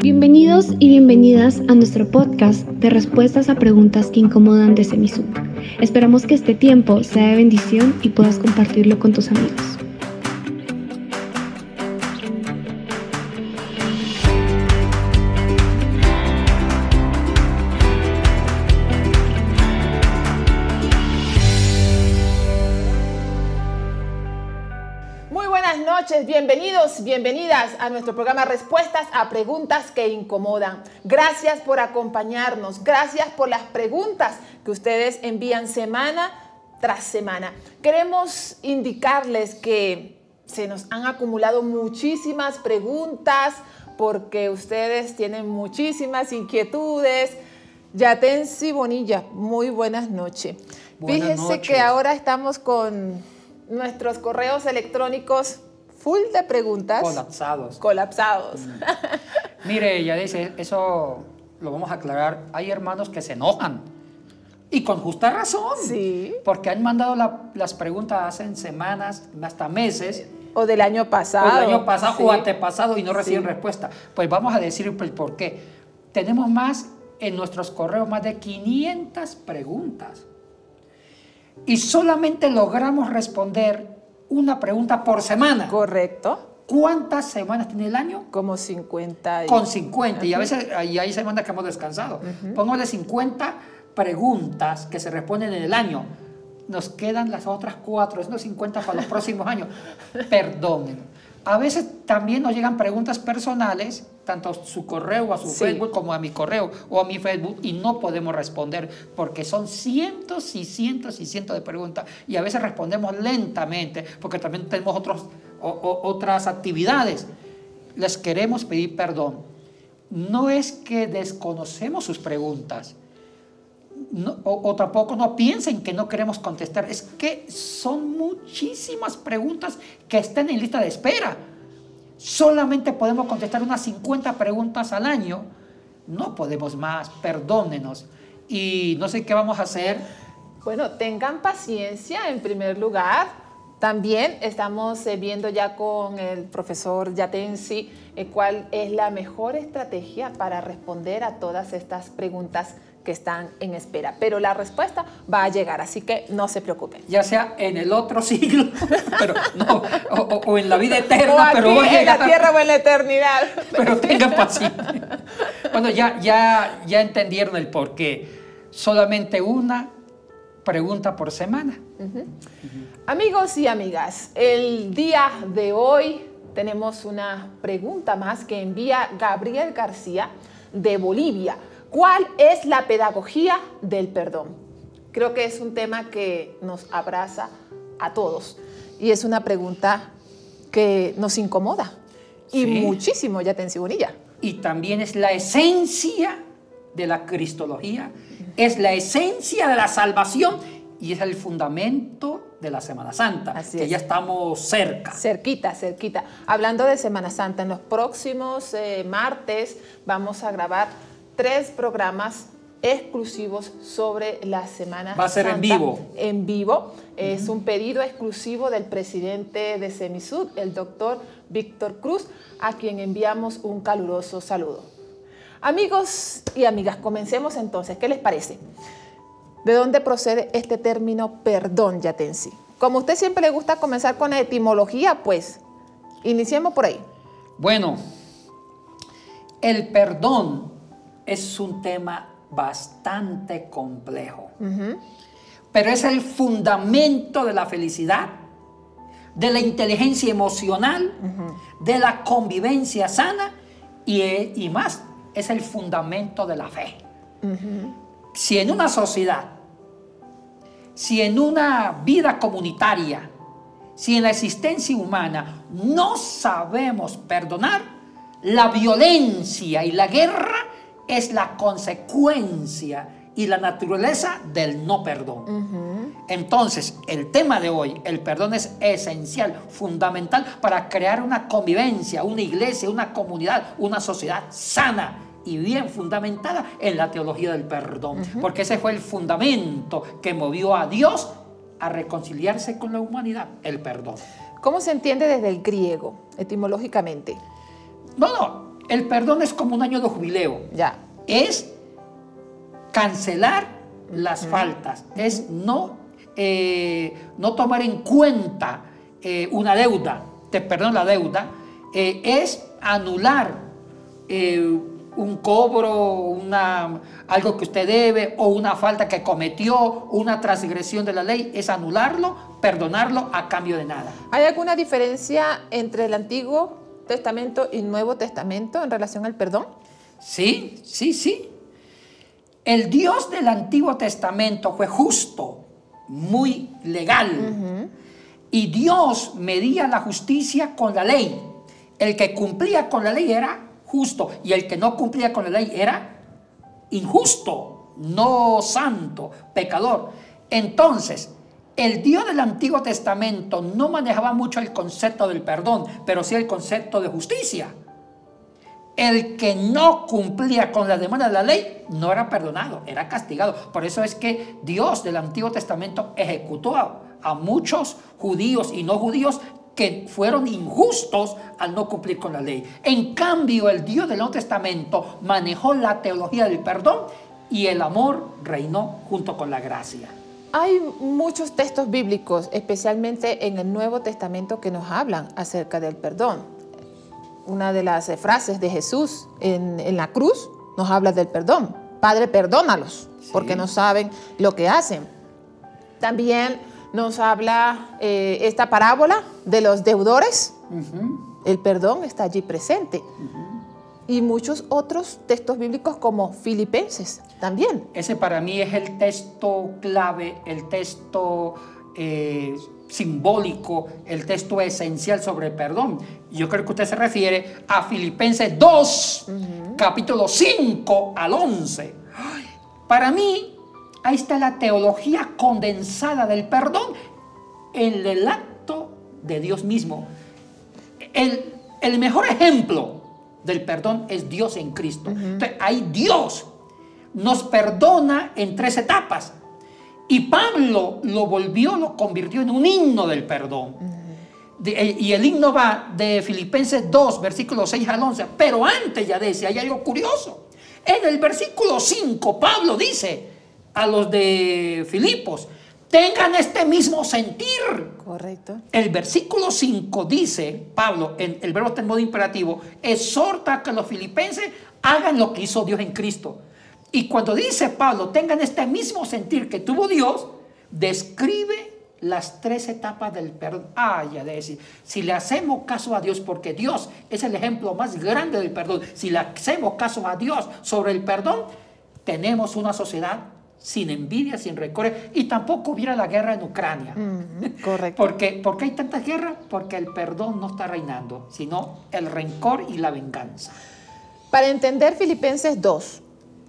Bienvenidos y bienvenidas a nuestro podcast de respuestas a preguntas que incomodan de Semisud. Esperamos que este tiempo sea de bendición y puedas compartirlo con tus amigos. Bienvenidas a nuestro programa Respuestas a Preguntas que Incomodan. Gracias por acompañarnos, gracias por las preguntas que ustedes envían semana tras semana. Queremos indicarles que se nos han acumulado muchísimas preguntas porque ustedes tienen muchísimas inquietudes. Yatensi Bonilla, muy buenas noches. Fíjese que ahora estamos con nuestros correos electrónicos full de preguntas. Colapsados. Colapsados. Mm. Mire, ella dice, eso lo vamos a aclarar. Hay hermanos que se enojan. Y con justa razón. Sí. Porque han mandado las preguntas hace semanas, hasta meses. O del año pasado. O del año pasado o antepasado y no reciben respuesta. Pues vamos a decir por qué. Tenemos más en nuestros correos, más de 500 preguntas. Y solamente logramos responder una pregunta por semana. Correcto. ¿Cuántas semanas tiene el año? Como 50. Con 50. Y a veces y hay semanas que hemos descansado. Póngale 50 preguntas que se responden en el año. Nos quedan las otras cuatro, esos 50 para los próximos años. Perdonen. A veces también nos llegan preguntas personales, tanto a su correo, a su Facebook, como a mi correo o a mi Facebook, y no podemos responder porque son cientos y cientos y cientos de preguntas. Y a veces respondemos lentamente porque también tenemos otros, otras actividades. Les queremos pedir perdón. No es que desconocemos sus preguntas. O, o, tampoco no piensen que no queremos contestar. Es que son muchísimas preguntas que están en lista de espera solamente podemos contestar unas 50 preguntas al año, no podemos más, perdónenos. Y no sé qué vamos a hacer. Bueno, tengan paciencia en primer lugar. También estamos eh, viendo ya con el profesor Yatensi eh, cuál es la mejor estrategia para responder a todas estas preguntas que están en espera. Pero la respuesta va a llegar, así que no se preocupen. Ya sea en el otro siglo, pero no, o, en la vida eterna, pero va en la tierra o en la eternidad. Pero tengan paciencia. Bueno, ya, ya, ya entendieron el por qué. Solamente una pregunta por semana. Amigos y amigas, el día de hoy tenemos una pregunta más que envía Gabriel García de Bolivia. ¿Cuál es la pedagogía del perdón? Creo que es un tema que nos abraza a todos y es una pregunta que nos incomoda y muchísimo, ya te Bonilla. Y también es la esencia de la cristología, es la esencia de la salvación y es el fundamento de la Semana Santa, Así que ya estamos cerca. Cerquita, cerquita. Hablando de Semana Santa, en los próximos eh, martes vamos a grabar tres programas exclusivos sobre la Semana Va a ser en vivo. En vivo. Es un pedido exclusivo del presidente de Semisud, el doctor Víctor Cruz, a quien enviamos un caluroso saludo. Amigos y amigas, comencemos entonces. ¿Qué les parece? ¿De dónde procede este término perdón, Yatensi? Como a usted siempre le gusta comenzar con la etimología, pues iniciemos por ahí. Bueno, el perdón es un tema bastante complejo. Pero es el fundamento de la felicidad, de la inteligencia emocional, de la convivencia sana y, más, es el fundamento de la fe. Si en una sociedad, si en una vida comunitaria, si en la existencia humana no sabemos perdonar, la violencia y la guerra es la consecuencia y la naturaleza del no perdón. Entonces, el tema de hoy, el perdón es esencial, fundamental para crear una convivencia, una iglesia, una comunidad, una sociedad sana y bien fundamentada en la teología del perdón, porque ese fue el fundamento que movió a Dios a reconciliarse con la humanidad, el perdón. ¿Cómo se entiende desde el griego, etimológicamente? No, no, El perdón es como un año de jubileo. Ya. Es cancelar las faltas, es no, eh, no tomar en cuenta eh, una deuda, te perdono la deuda, eh, es anular un cobro, una, algo que usted debe o una falta que cometió, una transgresión de la ley, es anularlo, perdonarlo a cambio de nada. ¿Hay alguna diferencia entre el Antiguo Testamento y Nuevo Testamento en relación al perdón? Sí, sí, sí. El Dios del Antiguo Testamento fue justo, muy legal. Y Dios medía la justicia con la ley. El que cumplía con la ley era justo y el que no cumplía con la ley era injusto, no santo, pecador. Entonces, el Dios del Antiguo Testamento no manejaba mucho el concepto del perdón, pero sí el concepto de justicia. El que no cumplía con la demanda de la ley no era perdonado, era castigado. Por eso es que Dios del Antiguo Testamento ejecutó a, a muchos judíos y no judíos que fueron injustos al no cumplir con la ley. En cambio, el Dios del Nuevo Testamento manejó la teología del perdón y el amor reinó junto con la gracia. Hay muchos textos bíblicos, especialmente en el Nuevo Testamento, que nos hablan acerca del perdón. Una de las frases de Jesús en, la cruz nos habla del perdón. Padre, perdónalos, porque no saben lo que hacen. También nos habla eh, esta parábola de los deudores. El perdón está allí presente. Y muchos otros textos bíblicos como Filipenses también. Ese para mí es el texto clave, el texto eh, simbólico, el texto esencial sobre el perdón. Yo creo que usted se refiere a Filipenses 2, capítulo 5 al 11. Para mí, Ahí está la teología condensada del perdón en el acto de Dios mismo. El, el mejor ejemplo del perdón es Dios en Cristo. Entonces, ahí Dios nos perdona en tres etapas. Y Pablo lo volvió, lo convirtió en un himno del perdón. Eh, y el himno va de Filipenses 2, versículos 6 al 11. Pero antes ya decía, hay algo curioso. En el versículo 5, Pablo dice, a los de Filipos, tengan este mismo sentir. Correcto. El versículo 5 dice, Pablo, en el verbo está en modo imperativo, exhorta a que los filipenses hagan lo que hizo Dios en Cristo. Y cuando dice Pablo, tengan este mismo sentir que tuvo Dios, describe las tres etapas del perdón. Ah, ya decir, si le hacemos caso a Dios, porque Dios es el ejemplo más grande del perdón, si le hacemos caso a Dios sobre el perdón, tenemos una sociedad sin envidia, sin rencores, y tampoco hubiera la guerra en Ucrania. correcto. Porque, ¿Por qué hay tantas guerras? Porque el perdón no está reinando, sino el rencor y la venganza. Para entender Filipenses 2,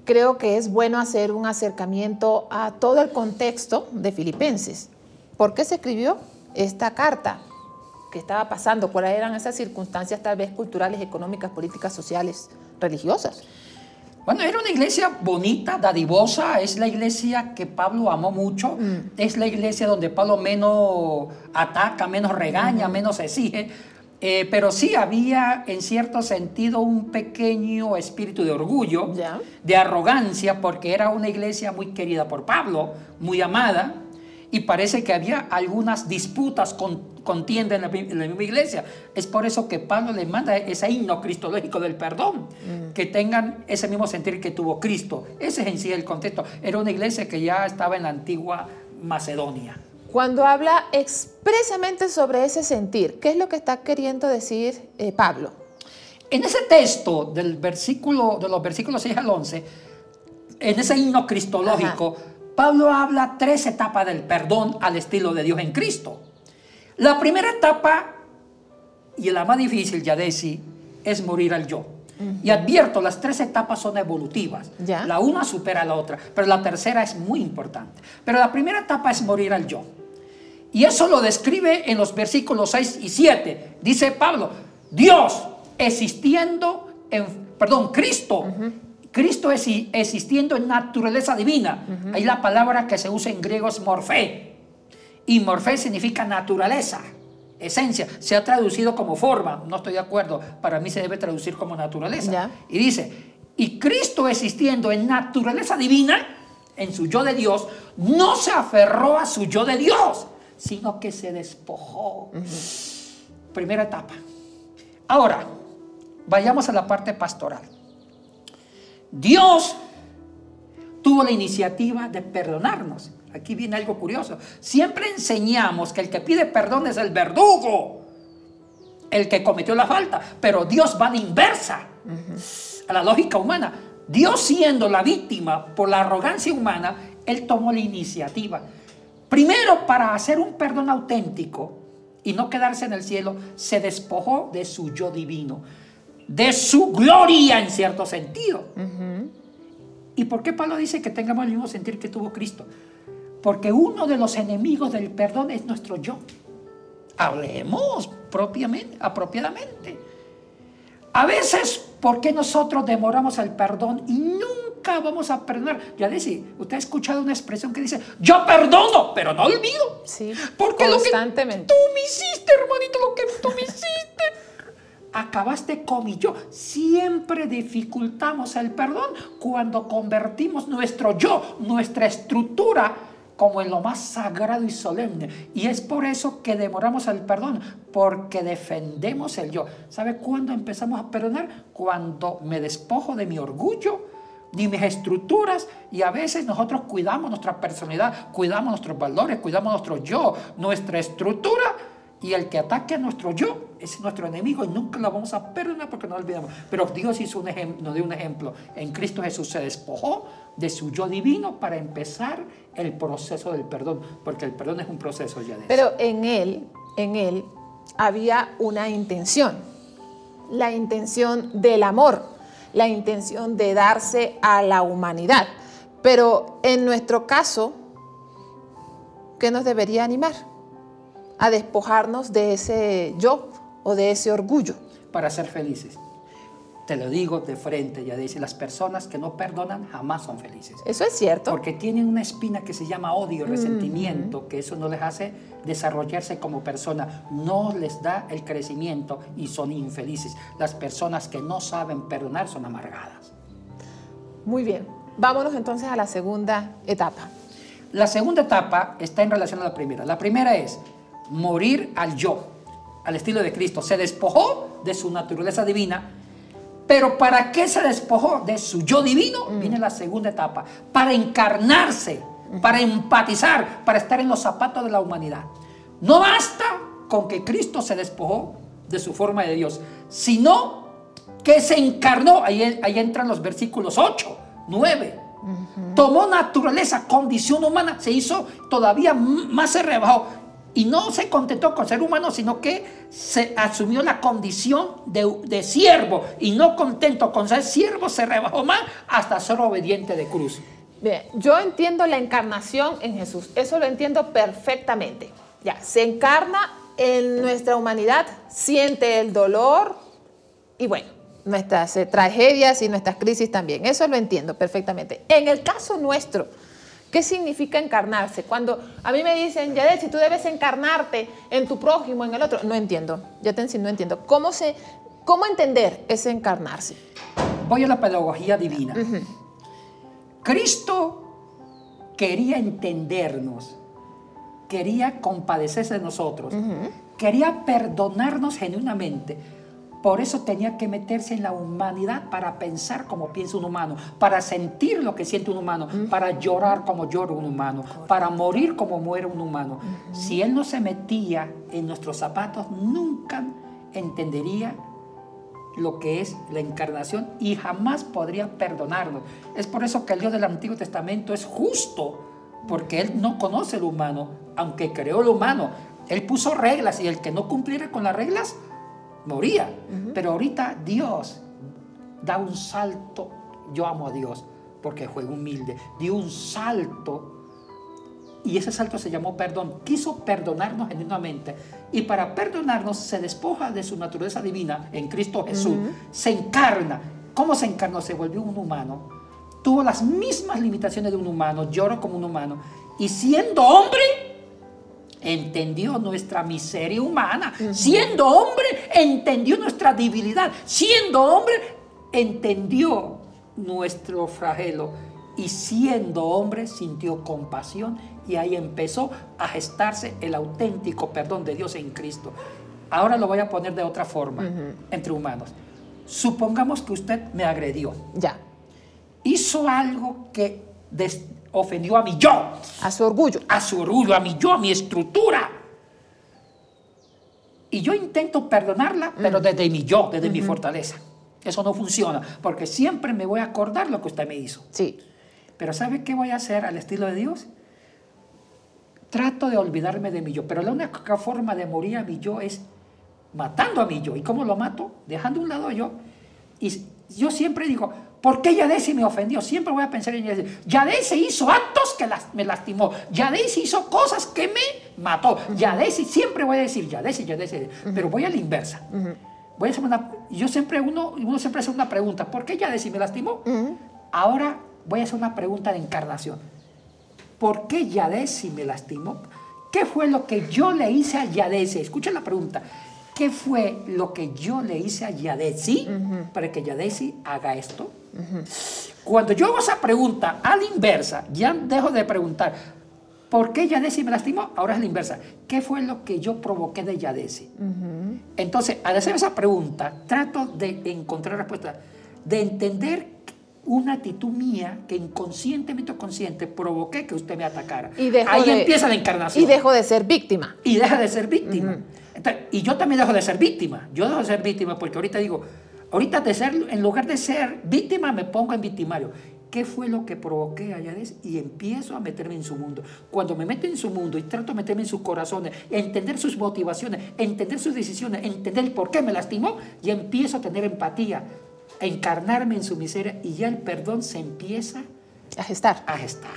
creo que es bueno hacer un acercamiento a todo el contexto de Filipenses. ¿Por qué se escribió esta carta? ¿Qué estaba pasando? ¿Cuáles eran esas circunstancias tal vez culturales, económicas, políticas, sociales, religiosas? Bueno, era una iglesia bonita, dadivosa, es la iglesia que Pablo amó mucho, mm. es la iglesia donde Pablo menos ataca, menos regaña, menos exige, eh, pero sí había en cierto sentido un pequeño espíritu de orgullo, de arrogancia, porque era una iglesia muy querida por Pablo, muy amada, y parece que había algunas disputas con contienda en la, misma iglesia. Es por eso que Pablo le manda ese himno cristológico del perdón, mm. que tengan ese mismo sentir que tuvo Cristo. Ese es en sí el contexto. Era una iglesia que ya estaba en la antigua Macedonia. Cuando habla expresamente sobre ese sentir, ¿qué es lo que está queriendo decir eh, Pablo? En ese texto del versículo, de los versículos 6 al 11, en ese himno cristológico, Pablo habla tres etapas del perdón al estilo de Dios en Cristo. La primera etapa, y la más difícil, ya decir, es morir al yo. Y advierto, las tres etapas son evolutivas. La una supera a la otra, pero la tercera es muy importante. Pero la primera etapa es morir al yo. Y eso lo describe en los versículos 6 y 7. Dice Pablo, Dios existiendo en, perdón, Cristo. Cristo existiendo en naturaleza divina. Ahí la palabra que se usa en griego es morfé y morfé significa naturaleza. esencia. Se ha traducido como forma, no estoy de acuerdo, para mí se debe traducir como naturaleza. Y dice, y Cristo existiendo en naturaleza divina, en su yo de Dios, no se aferró a su yo de Dios, sino que se despojó. Primera etapa. Ahora, vayamos a la parte pastoral. Dios tuvo la iniciativa de perdonarnos. Aquí viene algo curioso. Siempre enseñamos que el que pide perdón es el verdugo, el que cometió la falta, pero Dios va de inversa a la lógica humana. Dios siendo la víctima por la arrogancia humana, Él tomó la iniciativa. Primero, para hacer un perdón auténtico y no quedarse en el cielo, se despojó de su yo divino, de su gloria en cierto sentido. ¿Y por qué Pablo dice que tengamos el mismo sentir que tuvo Cristo? Porque uno de los enemigos del perdón es nuestro yo. Hablemos propiamente, apropiadamente. A veces, ¿por qué nosotros demoramos el perdón y nunca vamos a perdonar? Ya dice, usted ha escuchado una expresión que dice, yo perdono, pero no olvido. Sí, Porque lo que constantemente. tú me hiciste, hermanito, lo que tú me hiciste. Acabaste con mi yo. Siempre dificultamos el perdón cuando convertimos nuestro yo, nuestra estructura, como en lo más sagrado y solemne. Y es por eso que demoramos el perdón, porque defendemos el yo. ¿Sabe cuándo empezamos a perdonar? Cuando me despojo de mi orgullo, ni mis estructuras, y a veces nosotros cuidamos nuestra personalidad, cuidamos nuestros valores, cuidamos nuestro yo, nuestra estructura, y el que ataque a nuestro yo es nuestro enemigo y nunca lo vamos a perdonar porque no lo olvidamos. Pero Dios hizo un nos dio un ejemplo. En Cristo Jesús se despojó de su yo divino para empezar el proceso del perdón, porque el perdón es un proceso ya de eso. Pero en él, en él había una intención, la intención del amor, la intención de darse a la humanidad. Pero en nuestro caso, ¿qué nos debería animar? A despojarnos de ese yo o de ese orgullo. para ser felices. Te lo digo de frente, ya dice, las personas que no perdonan jamás son felices. Eso es cierto. Porque tienen una espina que se llama odio, resentimiento, que eso no les hace desarrollarse como persona, no les da el crecimiento y son infelices. Las personas que no saben perdonar son amargadas. Muy bien. Vámonos entonces a la segunda etapa. La segunda etapa está en relación a la primera. La primera es morir al yo, al estilo de Cristo. Se despojó de su naturaleza divina, pero ¿para qué se despojó de su yo divino? Viene la segunda etapa, para encarnarse, para empatizar, para estar en los zapatos de la humanidad. No basta con que Cristo se despojó de su forma de Dios, sino que se encarnó. Ahí, ahí entran los versículos 8, 9. Tomó naturaleza, condición humana, se hizo todavía más se rebajó. Y no se contentó con ser humano, sino que se asumió la condición de, de siervo. Y no contento con ser siervo, se rebajó más hasta ser obediente de cruz. Bien, yo entiendo la encarnación en Jesús, eso lo entiendo perfectamente. Ya, se encarna en nuestra humanidad, siente el dolor y bueno, nuestras eh, tragedias y nuestras crisis también, eso lo entiendo perfectamente. En el caso nuestro, ¿qué significa encarnarse? Cuando a mí me dicen, Yadet, si tú debes encarnarte en tu prójimo, en el otro, no entiendo, ya te no entiendo. ¿Cómo, se, ¿Cómo entender ese encarnarse? Voy a la pedagogía divina. Cristo quería entendernos, quería compadecerse de nosotros, quería perdonarnos genuinamente. Por eso tenía que meterse en la humanidad para pensar como piensa un humano, para sentir lo que siente un humano, para llorar como llora un humano, para morir como muere un humano. Si Él no se metía en nuestros zapatos, nunca entendería lo que es la encarnación y jamás podría perdonarnos. Es por eso que el Dios del Antiguo Testamento es justo, porque Él no conoce el humano, aunque creó el humano. Él puso reglas y el que no cumpliera con las reglas moría. Pero ahorita Dios da un salto. Yo amo a Dios porque fue humilde. Dio un salto y ese salto se llamó perdón. Quiso perdonarnos genuinamente. Y para perdonarnos se despoja de su naturaleza divina en Cristo Jesús. Se encarna. ¿Cómo se encarnó? Se volvió un humano. Tuvo las mismas limitaciones de un humano. Lloró como un humano. Y siendo hombre, entendió nuestra miseria humana. Siendo hombre, entendió nuestra debilidad. Siendo hombre, entendió nuestro flagelo. Y siendo hombre, sintió compasión y ahí empezó a gestarse el auténtico perdón de Dios en Cristo. Ahora lo voy a poner de otra forma, entre humanos. Supongamos que usted me agredió. Ya. Hizo algo que des- ofendió a mi yo, A su orgullo. a su orgullo, a mi yo, a mi estructura. Y yo intento perdonarla, pero desde mi yo, desde mi fortaleza. Eso no funciona, porque siempre me voy a acordar lo que usted me hizo. Sí. Pero ¿sabe qué voy a hacer al estilo de Dios? Trato de olvidarme de mi yo, pero la única forma de morir a mi yo es matando a mi yo. ¿Y cómo lo mato? Dejando a un lado yo. Y yo siempre digo, ¿por qué Yadesi me ofendió? Siempre voy a pensar en Yadesi. Yadesi hizo actos que las- me lastimó. Yadesi hizo cosas que me mató. Yadesi, siempre voy a decir Yadesi, Yadesi. Pero voy a la inversa. Voy a hacer una, yo siempre, uno, uno siempre hace una pregunta, ¿por qué Yadesi me lastimó? Ahora voy a hacer una pregunta de encarnación. ¿Por qué Yadesi me lastimó? ¿Qué fue lo que yo le hice a Yadesi? Escuchen la pregunta. ¿Qué fue lo que yo le hice a Yadesi para que Yadesi haga esto? Cuando yo hago esa pregunta a la inversa, ya dejo de preguntar, ¿por qué Yadesi me lastimó? Ahora es la inversa. ¿Qué fue lo que yo provoqué de Yadesi? Entonces, al hacer esa pregunta, trato de encontrar respuesta, de entender una actitud mía que inconscientemente o consciente provoqué que usted me atacara. Y Ahí de- empieza la encarnación. Y dejo de ser víctima. Y deja de ser víctima. Y yo también dejo de ser víctima. Yo dejo de ser víctima porque ahorita digo, ahorita de ser, en lugar de ser víctima, me pongo en victimario. ¿Qué fue lo que provoqué a Yadis? Y empiezo a meterme en su mundo. Cuando me meto en su mundo y trato de meterme en sus corazones, entender sus motivaciones, entender sus decisiones, entender por qué me lastimó, ya empiezo a tener empatía, a encarnarme en su miseria y ya el perdón se empieza gestar. a gestar,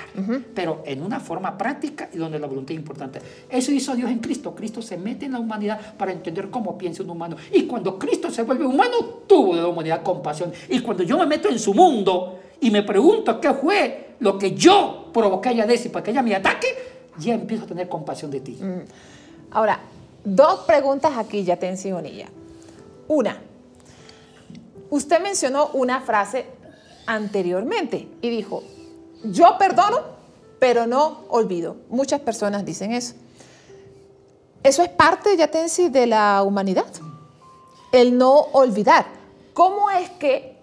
pero en una forma práctica y donde la voluntad es importante. Eso hizo Dios en Cristo. Cristo se mete en la humanidad para entender cómo piensa un humano. Y cuando Cristo se vuelve humano, tuvo de la humanidad compasión. Y cuando yo me meto en su mundo y me pregunto qué fue lo que yo provoqué a Yadesi para que ella me ataque, ya empiezo a tener compasión de ti. Ahora, dos preguntas aquí, ya te Bonilla. Una, usted mencionó una frase anteriormente y dijo, yo perdono, pero no olvido. Muchas personas dicen eso. Eso es parte, de la humanidad. El no olvidar. ¿Cómo es que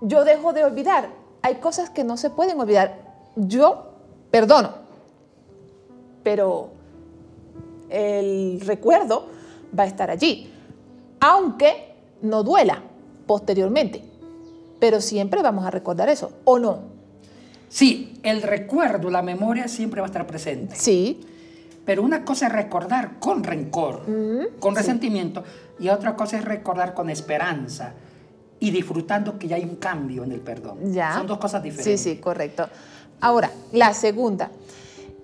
yo dejo de olvidar? Hay cosas que no se pueden olvidar. Yo perdono, pero el recuerdo va a estar allí, aunque no duela posteriormente. Pero siempre vamos a recordar eso, ¿o no? Sí, el recuerdo, la memoria siempre va a estar presente. Sí, Pero una cosa es recordar con rencor, con resentimiento, y otra cosa es recordar con esperanza y disfrutando que ya hay un cambio en el perdón. ya. Son dos cosas diferentes. Sí, sí, correcto. Ahora, la segunda.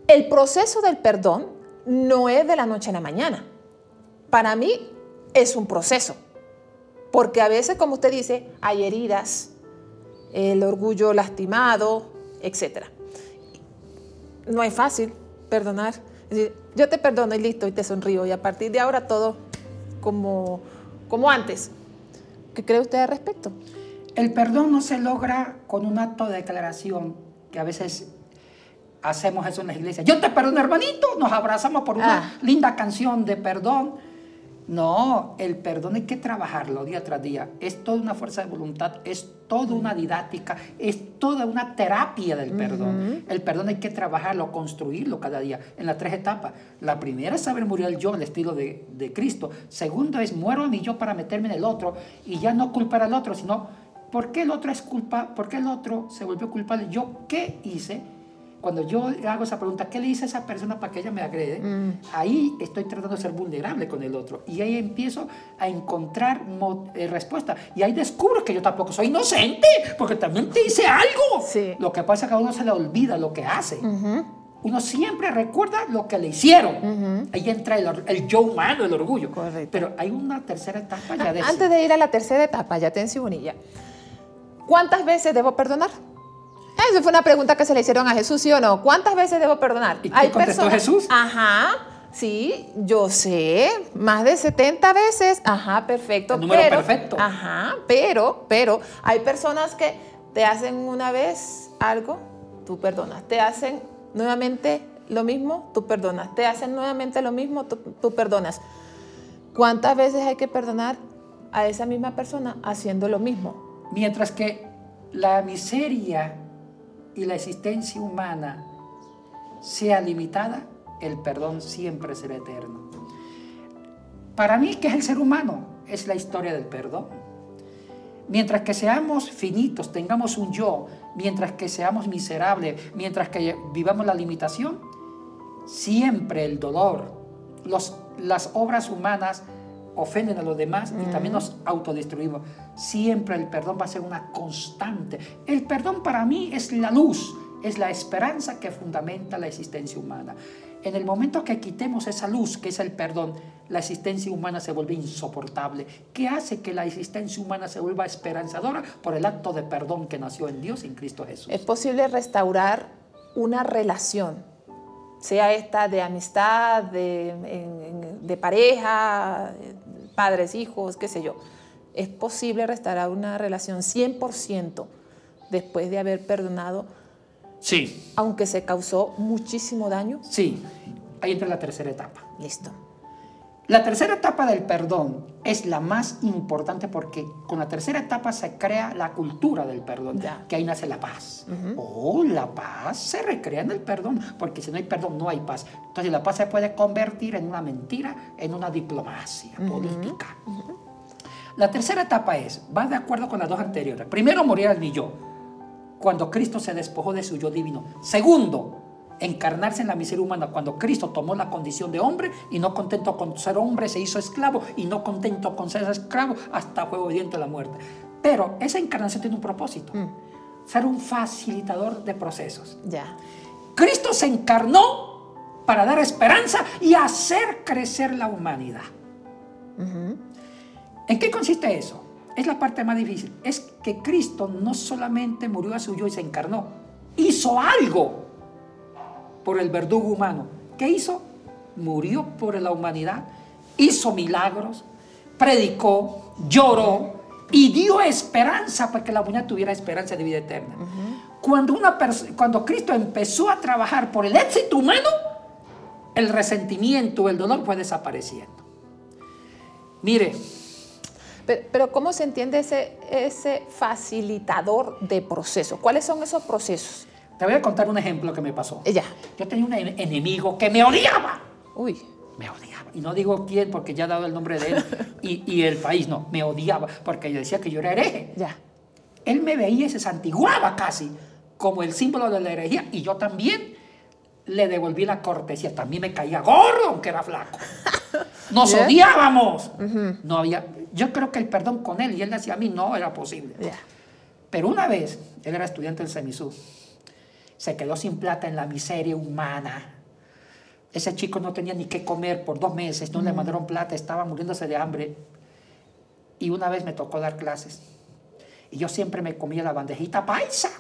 El proceso del perdón no es de la noche a la mañana. Para mí es un proceso. Porque a veces, como usted dice, hay heridas, el orgullo lastimado, etc. No es fácil perdonar. Es decir, yo te perdono y listo, y te sonrío. Y a partir de ahora todo como, como antes. ¿Qué cree usted al respecto? El perdón no se logra con un acto de declaración, que a veces hacemos eso en las iglesias. Yo te perdono, hermanito, nos abrazamos por una Ah. linda canción de perdón. No, el perdón hay que trabajarlo día tras día. Es toda una fuerza de voluntad, es toda una didáctica, es toda una terapia del perdón. El perdón hay que trabajarlo, construirlo cada día en las tres etapas. La primera es saber morir al yo, al estilo de, de Cristo. Segundo es muero a mi yo para meterme en el otro y ya no culpar al otro, sino ¿por qué el otro es culpa? ¿Por qué el otro se volvió culpable? ¿Yo qué hice? Cuando yo hago esa pregunta, ¿qué le hice a esa persona para que ella me agrede? Ahí estoy tratando de ser vulnerable con el otro. Y ahí empiezo a encontrar eh, respuesta. Y ahí descubro que yo tampoco soy inocente, porque también te hice algo. Sí. Lo que pasa es que a uno se le olvida lo que hace. Uno siempre recuerda lo que le hicieron. Ahí entra el, yo humano, el orgullo. Correcto. Pero hay una tercera etapa ya de Antes de ir a la tercera etapa, ya te Bonilla, ¿cuántas veces debo perdonar? Esa fue una pregunta que se le hicieron a Jesús, ¿sí o no? ¿Cuántas veces debo perdonar? ¿Y qué contestó Jesús? Ajá, sí, yo sé, más de 70 veces. Ajá, perfecto. El número pero, perfecto. Ajá, pero, pero hay personas que te hacen una vez algo, tú perdonas. Te hacen nuevamente lo mismo, tú perdonas. Te hacen nuevamente lo mismo, tú, tú perdonas. ¿Cuántas veces hay que perdonar a esa misma persona haciendo lo mismo? Mientras que la miseria y la existencia humana sea limitada, el perdón siempre será eterno. Para mí, ¿qué es el ser humano? Es la historia del perdón. Mientras que seamos finitos, tengamos un yo, mientras que seamos miserables, mientras que vivamos la limitación, siempre el dolor, las obras humanas ofenden a los demás y también nos autodestruimos. Siempre el perdón va a ser una constante. El perdón para mí es la luz, es la esperanza que fundamenta la existencia humana. En el momento que quitemos esa luz, que es el perdón, la existencia humana se vuelve insoportable. ¿Qué hace que la existencia humana se vuelva esperanzadora? Por el acto de perdón que nació en Dios, en Cristo Jesús. Es posible restaurar una relación, sea esta de amistad, de, de pareja, padres, hijos, qué sé yo. Es posible restaurar una relación 100% después de haber perdonado. Sí. Aunque se causó muchísimo daño. Sí. Ahí entra la tercera etapa. Listo. La tercera etapa del perdón es la más importante porque con la tercera etapa se crea la cultura del perdón, Ya. que ahí nace la paz. Oh, la paz se recrea en el perdón, porque si no hay perdón no hay paz. Entonces la paz se puede convertir en una mentira, en una diplomacia política. La tercera etapa es, va de acuerdo con las dos anteriores. Primero, morir al mi yo, cuando Cristo se despojó de su yo divino. Segundo, encarnarse en la miseria humana cuando Cristo tomó la condición de hombre y no contento con ser hombre se hizo esclavo y no contento con ser esclavo hasta fue obediente a la muerte. Pero esa encarnación tiene un propósito, ser un facilitador de procesos. Ya. Cristo se encarnó para dar esperanza y hacer crecer la humanidad. ¿En qué consiste eso? Es la parte más difícil. Es que Cristo no solamente murió a su yo y se encarnó, hizo algo por el verdugo humano. ¿Qué hizo? Murió por la humanidad, hizo milagros, predicó, lloró y dio esperanza para que la humanidad tuviera esperanza de vida eterna. cuando, una cuando Cristo empezó a trabajar por el éxito humano, el resentimiento, el dolor fue desapareciendo. Mire, Pero, pero ¿cómo se entiende ese, ese facilitador de procesos? ¿Cuáles son esos procesos? Te voy a contar un ejemplo que me pasó. Ya. Yo tenía un en- enemigo que me odiaba. Uy. Me odiaba. Y no digo quién porque ya he dado el nombre de él y, y el país, no. Me odiaba porque yo decía que yo era hereje. Ya. Él me veía y se santiguaba casi como el símbolo de la herejía y yo también le devolví la cortesía. También me caía gordo aunque era flaco. Nos odiábamos. No había, yo creo que el perdón con él y él hacia mí no era posible. Ya. Pero una vez, él era estudiante del Semisú, se quedó sin plata en la miseria humana. Ese chico no tenía ni qué comer por dos meses, no le mandaron plata, estaba muriéndose de hambre. Y una vez me tocó dar clases. Y yo siempre me comía la bandejita paisa,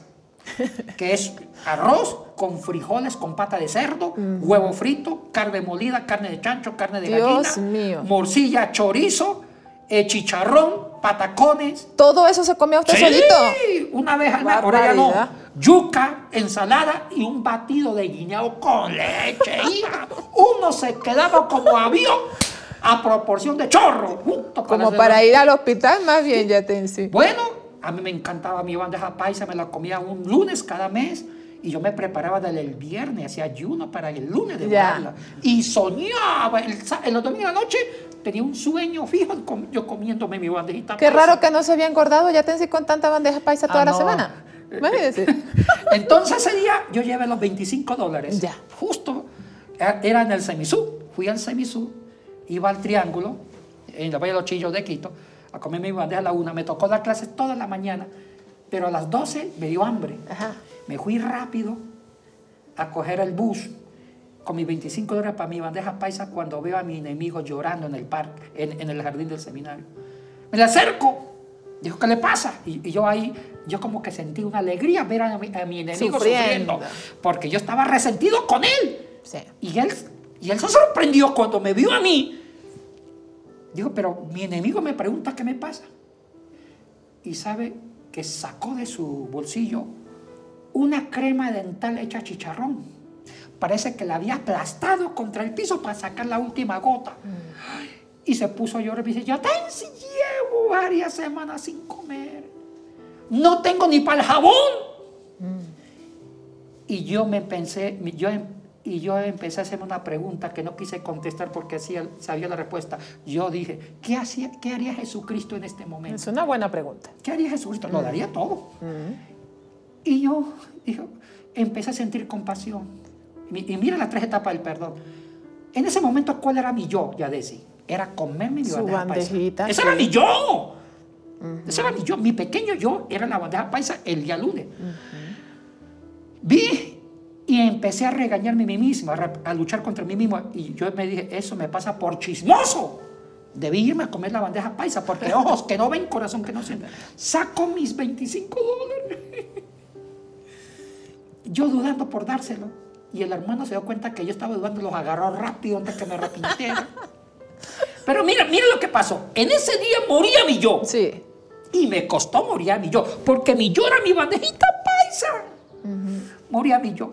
que es arroz con frijoles con pata de cerdo, huevo frito, carne molida, carne de chancho, carne de Dios gallina, mío. morcilla, chorizo, eh, chicharrón, patacones, ¿Todo eso se comía usted Sí, solito? una vez al mes, ahora ya no. Yuca, ensalada y un batido de guineo con leche, hija. Uno se quedaba como avión a proporción de chorro. Como para ir al hospital, más bien, ya te sí. Bueno, a mí me encantaba mi bandeja paisa, me la comía un lunes cada mes. Y yo me preparaba desde el viernes, hacía ayuno para el lunes de Ya. Y soñaba, el, en los domingos de la noche tenía un sueño fijo, yo comiéndome mi bandejita Qué paisa. raro que no se había engordado, ya te con tanta bandeja paisa toda Ah, la no. semana. Imagínese. Entonces ese día yo llevé los 25 dólares. Ya. Justo era era en el Semisú. Fui al Semisú, iba al Triángulo, en la Valle de los Chillos de Quito, a comer mi bandeja a la una. Me tocó dar clases toda la mañana, pero a las 12 me dio hambre. Ajá. Me fui rápido a coger el bus con mis 25 dólares para mi bandeja paisa cuando veo a mi enemigo llorando en el parque, en, en el jardín del seminario. Me le acerco. Dijo, ¿qué le pasa? Y, y yo ahí yo como que sentí una alegría ver a mi, a mi enemigo Sufriendo. sufriendo. Porque yo estaba resentido con él. Sí. Y él, y él se sorprendió cuando me vio a mí. Digo, pero mi enemigo me pregunta qué me pasa. Y sabe que sacó de su bolsillo una crema dental hecha chicharrón. Parece que la había aplastado contra el piso para sacar la última gota. Y se puso a llorar y dice, yo si llevo varias semanas sin comer. No tengo ni para el jabón. Y yo me pensé, yo, em- y yo empecé a hacerme una pregunta que no quise contestar porque hacía, sabía la respuesta. Yo dije, ¿qué, hacía, ¿qué haría Jesucristo en este momento? Es una buena pregunta. ¿Qué haría Jesucristo? Lo daría todo. Y yo dijo, empecé a sentir compasión. Y mira las tres etapas del perdón. En ese momento, ¿cuál era mi yo, Yadesi? Era comerme mi Su paisa. bandejita, Ese sí. era mi yo. Ese era mi yo. Mi pequeño yo era la bandeja paisa el día lunes. Vi y empecé a regañarme a mí mismo, a luchar contra mí mismo. Y yo me dije, eso me pasa por chismoso. Debí irme a comer la bandeja paisa, porque ojos que no ven, corazón que no siente. Saco mis 25 dólares. Yo dudando por dárselo. Y el hermano se dio cuenta que yo estaba dudando, los agarró rápido antes que me arrepintiera. Pero mira, mira lo que pasó. En ese día moría mi yo. Sí. Y me costó morir a mi yo, porque mi yo era mi bandejita paisa. Moría mi yo.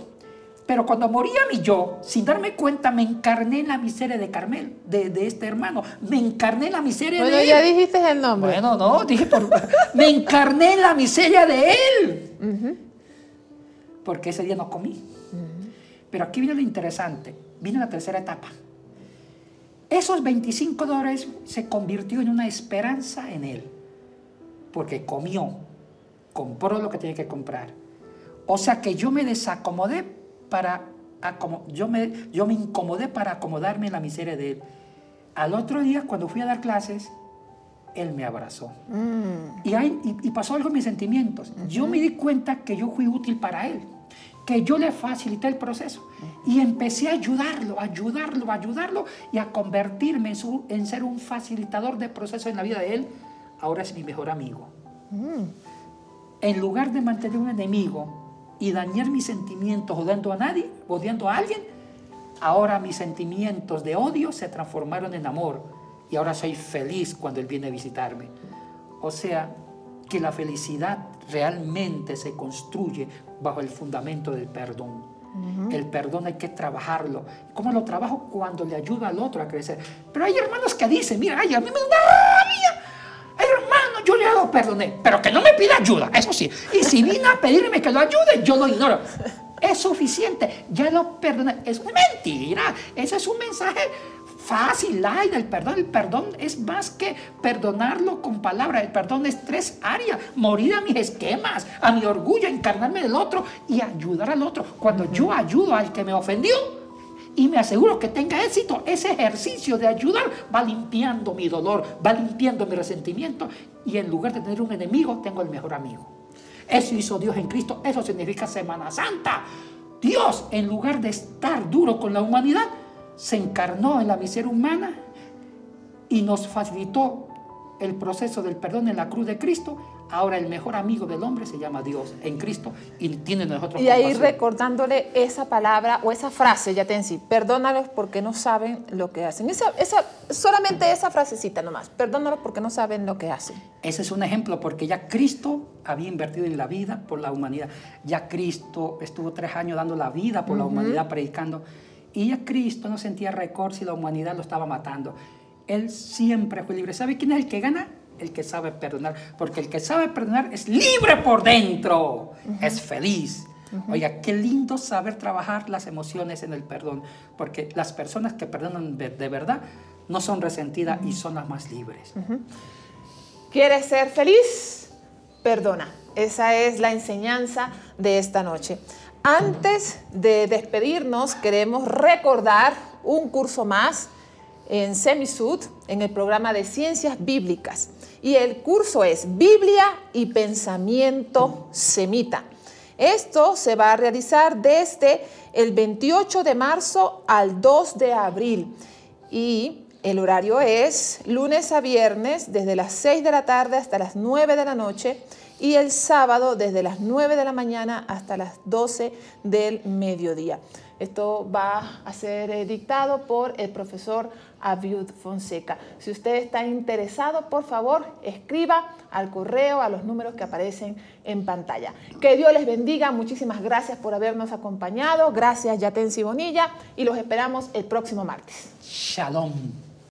Pero cuando moría mi yo, sin darme cuenta, me encarné en la miseria de Carmel, de, de este hermano. Me encarné en la miseria Bueno, de ya él. dijiste el nombre. Bueno, no, dije por... me encarné en la miseria de él. Porque ese día no comí. Pero aquí viene lo interesante. Viene la tercera etapa. Esos 25 dólares se convirtió en una esperanza en él. Porque comió, compró lo que tenía que comprar. O sea que yo me desacomodé para yo me, yo me incomodé para acomodarme en la miseria de él. Al otro día, cuando fui a dar clases, él me abrazó. Y, hay- y- y pasó algo en mis sentimientos. Yo me di cuenta que yo fui útil para él, que yo le facilité el proceso. Y empecé a ayudarlo, a ayudarlo, a ayudarlo y a convertirme en, su- en ser un facilitador de proceso en la vida de él. Ahora es mi mejor amigo. En lugar de mantener un enemigo y dañar mis sentimientos odiando a nadie, odiando a alguien, ahora mis sentimientos de odio se transformaron en amor y ahora soy feliz cuando él viene a visitarme. O sea, que la felicidad realmente se construye bajo el fundamento del perdón. El perdón hay que trabajarlo. ¿Cómo lo trabajo? Cuando le ayuda al otro a crecer. Pero hay hermanos que dicen, mira, ay, a mí me da una rabia. Ay, hermano, yo le hago perdoné, pero que no me pida ayuda, eso sí. Y si viene a pedirme que lo ayude, yo lo ignoro. Es suficiente, ya lo perdoné. Es mentira, ese es un mensaje fácil, light, el perdón. El perdón es más que perdonarlo con palabras. El perdón es tres áreas. Morir a mis esquemas, a mi orgullo, encarnarme del otro y ayudar al otro. Cuando yo ayudo al que me ofendió, y me aseguro que tenga éxito. Ese ejercicio de ayudar va limpiando mi dolor, va limpiando mi resentimiento y en lugar de tener un enemigo, tengo el mejor amigo. Eso hizo Dios en Cristo, eso significa Semana Santa. Dios, en lugar de estar duro con la humanidad, se encarnó en la miseria humana y nos facilitó el proceso del perdón en la cruz de Cristo. Ahora el mejor amigo del hombre se llama Dios en Cristo y tiene nosotros Y ahí compasión. recordándole esa palabra o esa frase, ya te en sí, perdónalos porque no saben lo que hacen. Esa, esa, solamente esa frasecita nomás, perdónalos porque no saben lo que hacen. Ese es un ejemplo porque ya Cristo había invertido en la vida por la humanidad. Ya Cristo estuvo tres años dando la vida por la humanidad predicando. Y ya Cristo no sentía récord si la humanidad lo estaba matando. Él siempre fue libre. ¿Sabe quién es el que gana? El que sabe perdonar. Porque el que sabe perdonar es libre por dentro. Es feliz. Oiga, qué lindo saber trabajar las emociones en el perdón. Porque las personas que perdonan de de verdad no son resentidas y son las más libres. ¿Quieres ser feliz? Perdona. Esa es la enseñanza de esta noche. Antes de despedirnos, queremos recordar un curso más en Semisud, en el programa de Ciencias Bíblicas. Y el curso es Biblia y Pensamiento Semita. Esto se va a realizar desde el 28 de marzo al 2 de abril. Y el horario es lunes a viernes, desde las 6 de la tarde hasta las 9 de la noche. Y el sábado desde las 9 de la mañana hasta las 12 del mediodía. Esto va a ser eh, dictado por el profesor Abiud Fonseca. Si usted está interesado, por favor, escriba al correo, a los números que aparecen en pantalla. Que Dios les bendiga. Muchísimas gracias por habernos acompañado. Gracias, Yatensi Bonilla. Y los esperamos el próximo martes. Shalom.